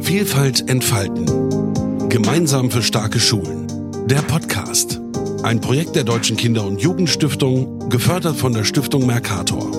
Vielfalt entfalten. Gemeinsam für starke Schulen. Der Podcast. Ein Projekt der Deutschen Kinder- und Jugendstiftung, gefördert von der Stiftung Mercator.